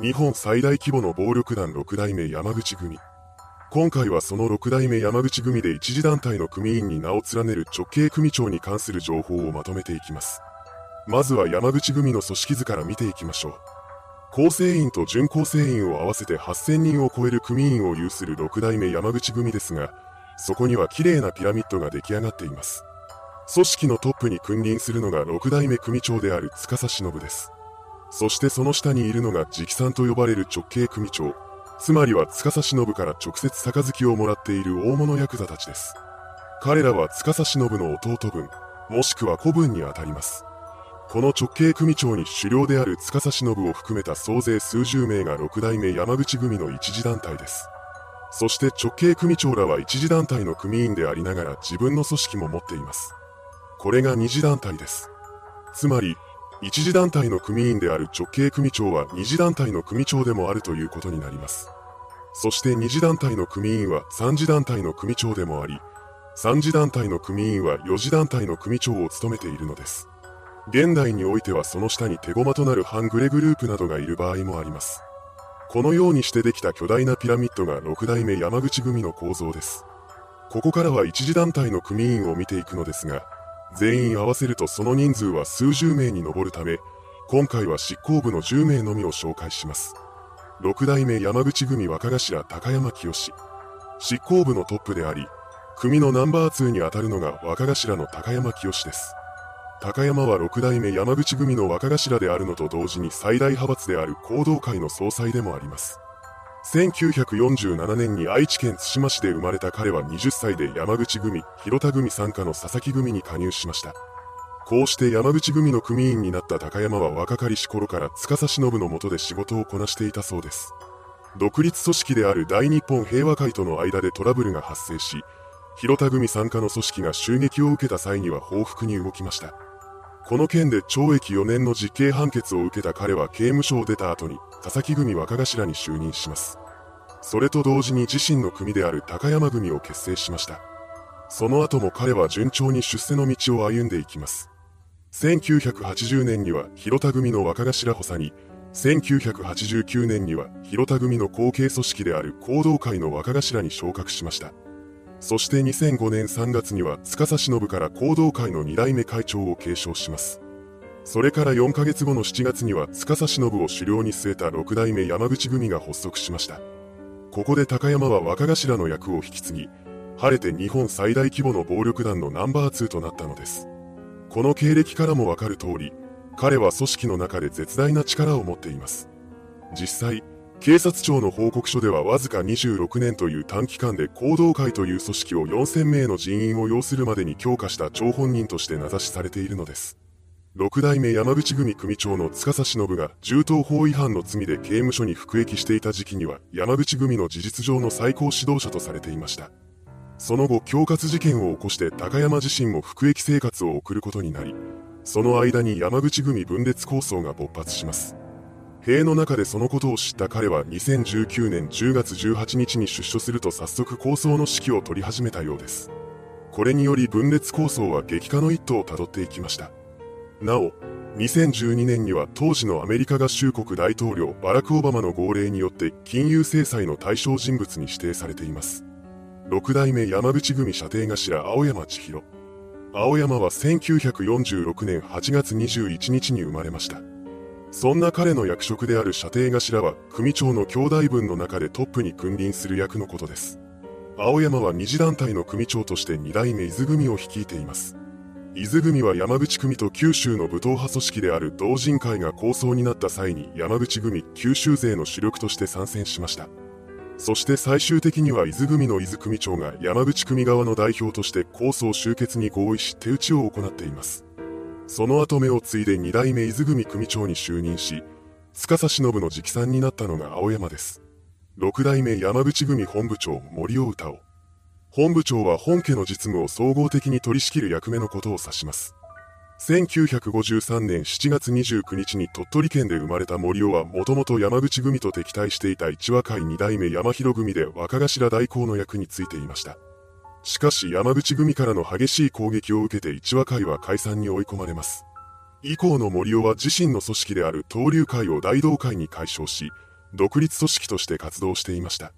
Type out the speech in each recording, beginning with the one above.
日本最大規模の暴力団六代目山口組。今回はその六代目山口組で一次団体の組員に名を連ねる直系組長に関する情報をまとめていきます。まずは山口組の組織図から見ていきましょう。構成員と準構成員を合わせて8000人を超える組員を有する六代目山口組ですが、そこには綺麗なピラミッドが出来上がっています。組織のトップに君臨するのが六代目組長である司忍です。そしてその下にいるのが直参と呼ばれる直系組長、つまりは司忍から直接杯をもらっている大物ヤクザたちです。彼らは司忍の弟分、もしくは子分にあたります。この直系組長に狩猟である司忍を含めた総勢数十名が六代目山口組の一次団体です。そして直系組長らは一次団体の組員でありながら自分の組織も持っています。これが二次団体です。つまり、一次団体の組員である直系組長は二次団体の組長でもあるということになります。そして二次団体の組員は三次団体の組長でもあり、三次団体の組員は四次団体の組長を務めているのです。現代においてはその下に手駒となる半グレグループなどがいる場合もあります。このようにしてできた巨大なピラミッドが六代目山口組の構造です。ここからは一次団体の組員を見ていくのですが、全員合わせるとその人数は数十名に上るため、今回は執行部の10名のみを紹介します。六代目山口組若頭高山清執行部のトップであり、組のナンバー2に当たるのが若頭の高山清です。高山は六代目山口組の若頭であるのと同時に最大派閥である行動会の総裁でもあります。1947年に愛知県津島市で生まれた彼は20歳で山口組、広田組参加の佐々木組に加入しました。こうして山口組の組員になった高山は若かりし頃から司忍の下で仕事をこなしていたそうです。独立組織である大日本平和会との間でトラブルが発生し、広田組参加の組織が襲撃を受けた際には報復に動きました。この件で懲役4年の実刑判決を受けた彼は刑務所を出た後に佐々木組若頭に就任します。それと同時に自身の組である高山組を結成しました。その後も彼は順調に出世の道を歩んでいきます。1980年には広田組の若頭補佐に、1989年には広田組の後継組織である行動会の若頭に昇格しました。そして2005年3月には司忍から行動会の2代目会長を継承します。それから4ヶ月後の7月には司忍を狩猟に据えた6代目山口組が発足しました。ここで高山は若頭の役を引き継ぎ、晴れて日本最大規模の暴力団のナンバー2となったのです。この経歴からもわかる通り、彼は組織の中で絶大な力を持っています。実際、警察庁の報告書ではわずか26年という短期間で行動会という組織を4000名の人員を要するまでに強化した張本人として名指しされているのです。六代目山口組組長の司忍が銃刀法違反の罪で刑務所に服役していた時期には山口組の事実上の最高指導者とされていました。その後、恐喝事件を起こして高山自身も服役生活を送ることになり、その間に山口組分裂構想が勃発します。塀の中でそのことを知った彼は2019年10月18日に出所すると早速構想の指揮を取り始めたようです。これにより分裂構想は激化の一途をたどっていきました。なお、2012年には当時のアメリカ合衆国大統領バラク・オバマの号令によって金融制裁の対象人物に指定されています。六代目山口組射程頭青山千尋。青山は1946年8月21日に生まれました。そんな彼の役職である射程頭は組長の兄弟分の中でトップに君臨する役のことです。青山は二次団体の組長として二代目伊豆組を率いています。伊豆組は山口組と九州の武闘派組織である同人会が構想になった際に山口組九州勢の主力として参戦しました。そして最終的には伊豆組の伊豆組長が山口組側の代表として構想終結に合意し手打ちを行っています。その後目を継いで二代目伊豆組組長に就任し、司忍の直参になったのが青山です。六代目山口組本部長森尾歌を。本部長は本家の実務を総合的に取り仕切る役目のことを指します。1953年7月29日に鳥取県で生まれた森尾はもともと山口組と敵対していた一和会二代目山広組で若頭代行の役についていました。しかし山口組からの激しい攻撃を受けて一和会は解散に追い込まれます。以降の森尾は自身の組織である東流会を大同会に解消し、独立組織として活動していました。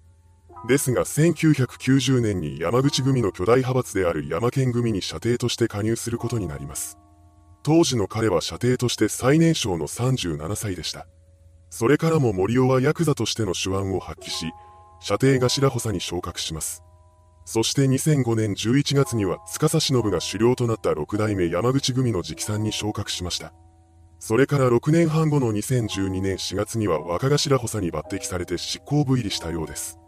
ですが1990年に山口組の巨大派閥である山県組に射程として加入することになります。当時の彼は射程として最年少の37歳でした。それからも森尾はヤクザとしての手腕を発揮し、射程頭補佐に昇格します。そして2005年11月には司忍が首領となった6代目山口組の直参に昇格しました。それから6年半後の2012年4月には若頭補佐に抜擢されて執行部入りしたようです。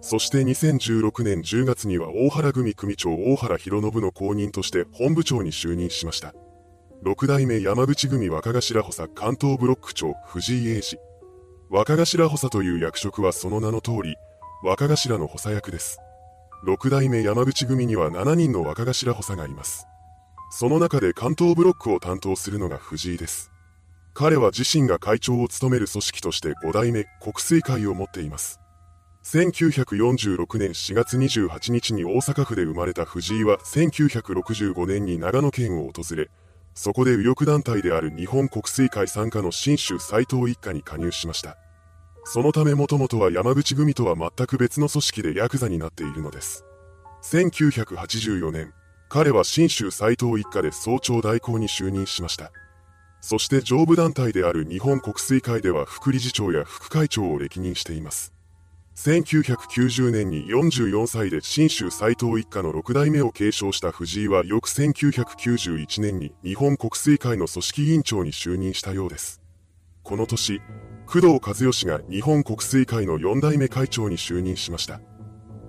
そして2016年10月には大原組組長大原博信の後任として本部長に就任しました。6代目山口組若頭補佐関東ブロック長藤井英二。若頭補佐という役職はその名の通り、若頭の補佐役です。6代目山口組には7人の若頭補佐がいます。その中で関東ブロックを担当するのが藤井です。彼は自身が会長を務める組織として5代目国水会を持っています。1946年4月28日に大阪府で生まれた藤井は1965年に長野県を訪れ、そこで右翼団体である日本国水会参加の新州斎藤一家に加入しました。そのためもともとは山口組とは全く別の組織でヤクザになっているのです。1984年、彼は新州斎藤一家で総長代行に就任しました。そして上部団体である日本国水会では副理事長や副会長を歴任しています。1990年に44歳で新州斎藤一家の6代目を継承した藤井は翌1991年に日本国水会の組織委員長に就任したようです。この年、工藤和義が日本国水会の4代目会長に就任しました。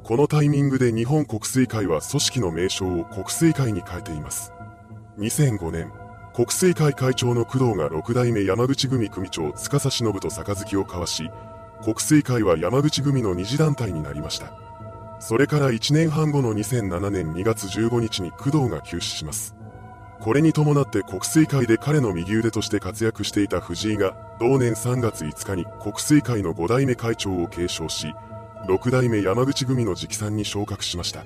このタイミングで日本国水会は組織の名称を国水会に変えています。2005年、国水会会長の工藤が6代目山口組組長司忍と杯を交わし、国水会は山口組の二次団体になりました。それから1年半後の2007年2月15日に工藤が急死します。これに伴って国水会で彼の右腕として活躍していた藤井が同年3月5日に国水会の5代目会長を継承し、6代目山口組の直参に昇格しました。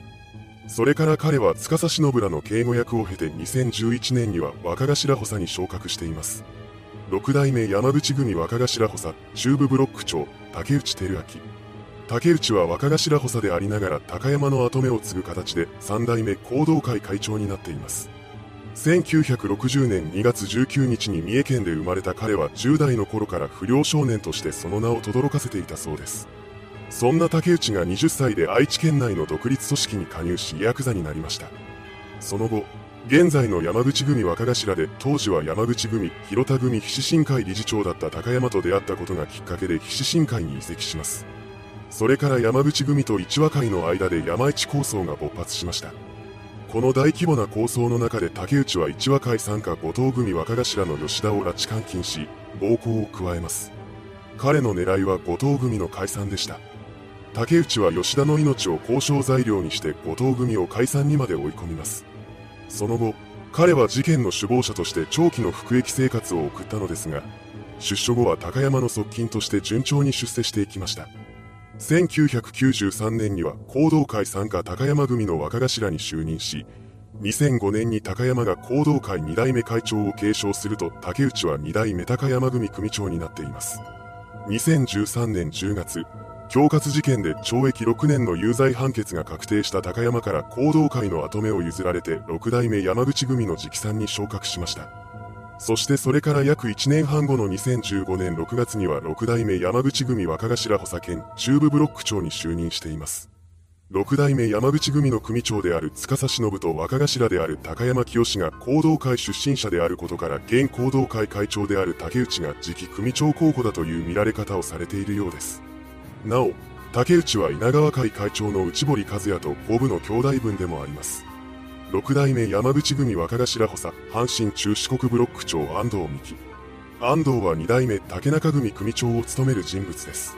それから彼は司忍らの警護役を経て2011年には若頭補佐に昇格しています。6代目山口組若頭補佐中部ブロック長竹内照明竹内は若頭補佐でありながら高山の跡目を継ぐ形で3代目行動会会長になっています1960年2月19日に三重県で生まれた彼は10代の頃から不良少年としてその名を轟かせていたそうです。そんな竹内が20歳で愛知県内の独立組織に加入しヤクザになりました。その後現在の山口組若頭で当時は山口組広田組菱新会理事長だった高山と出会ったことがきっかけで菱新会に移籍します。それから山口組と一和会の間で山一構想が勃発しました。この大規模な構想の中で竹内は一和会参加後藤組若頭の吉田を拉致監禁し暴行を加えます。彼の狙いは後藤組の解散でした。竹内は吉田の命を交渉材料にして後藤組を解散にまで追い込みます。その後、彼は事件の首謀者として長期の服役生活を送ったのですが、出所後は高山の側近として順調に出世していきました。1993年には行動会参加高山組の若頭に就任し、2005年に高山が行動会2代目会長を継承すると竹内は2代目高山組組長になっています。2013年10月、恐喝事件で懲役6年の有罪判決が確定した高山から行動会の跡目を譲られて6代目山口組の直参に昇格しました。そしてそれから約1年半後の2015年6月には6代目山口組若頭補佐兼中部ブロック長に就任しています。6代目山口組の組長である司忍と若頭である高山清が行動会出身者であることから現行動会会長である竹内が次期組長候補だという見られ方をされているようです。なお、竹内は稲川会会長の内堀和也と五部の兄弟分でもあります。六代目山口組若頭補佐、阪神中四国ブロック長安藤美希。安藤は二代目竹中組組長を務める人物です。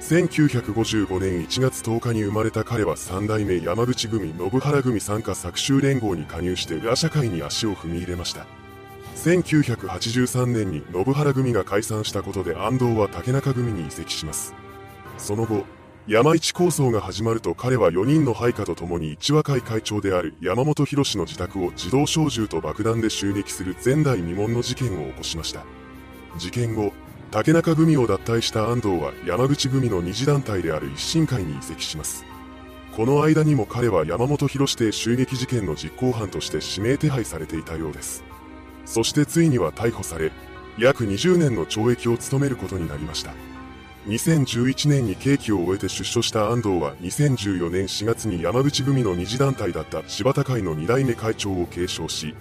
1955年1月10日に生まれた彼は三代目山口組信原組参加作集連合に加入して裏社会に足を踏み入れました。1983年に信原組が解散したことで安藤は竹中組に移籍します。その後、山一構想が始まると彼は4人の配下と共に一和会会長である山本博の自宅を自動小銃と爆弾で襲撃する前代未聞の事件を起こしました。事件後、竹中組を脱退した安藤は山口組の二次団体である一新会に移籍します。この間にも彼は山本博邸襲撃事件の実行犯として指名手配されていたようです。そしてついには逮捕され、約20年の懲役を務めることになりました。2011年に刑期を終えて出所した安藤は2014年4月に山口組の二次団体だった柴田会の2代目会長を継承し、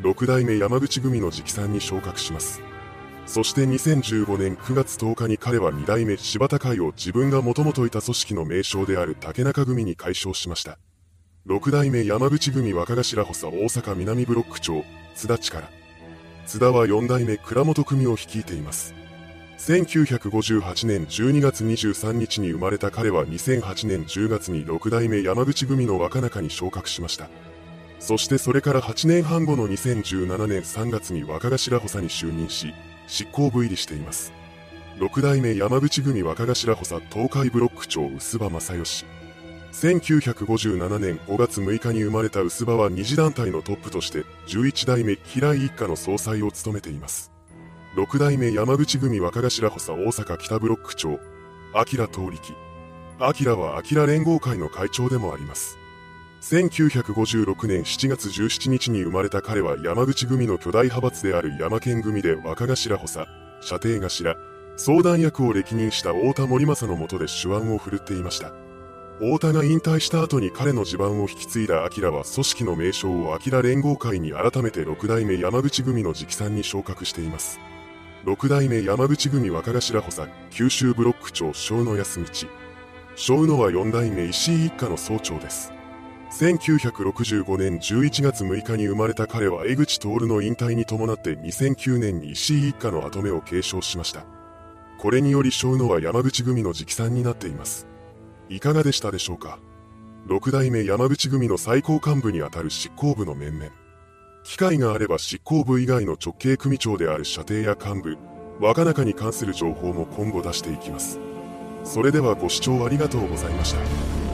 6代目山口組の直参に昇格します。そして2015年9月10日に彼は2代目柴田会を自分がもともといた組織の名称である竹中組に解消しました。6代目山口組若頭補佐大阪南ブロック長、津田力。津田は4代目倉本組を率いています。1958年12月23日に生まれた彼は2008年10月に6代目山口組の若中に昇格しました。そしてそれから8年半後の2017年3月に若頭補佐に就任し、執行部入りしています。6代目山口組若頭補佐東海ブロック長薄葉正義。1957年5月6日に生まれた薄葉は二次団体のトップとして11代目平井一家の総裁を務めています。六代目山口組若頭補佐大阪北ブロック長、明東力。明は明連合会の会長でもあります。1956年7月17日に生まれた彼は山口組の巨大派閥である山県組で若頭補佐、射程頭、相談役を歴任した太田森正の下で手腕を振るっていました。太田が引退した後に彼の地盤を引き継いだ明は組織の名称を明連合会に改めて6代目山口組の直参に昇格しています。六代目山口組若頭補佐、九州ブロック長小野康道。小野は四代目石井一家の総長です。1965年11月6日に生まれた彼は江口徹の引退に伴って2009年に石井一家の跡目を継承しました。これにより小野は山口組の直参になっています。いかがでしたでしょうか？六代目山口組の最高幹部にあたる執行部の面々。機会があれば執行部以外の直系組長である射程や幹部、若中に関する情報も今後出していきます。それではご視聴ありがとうございました。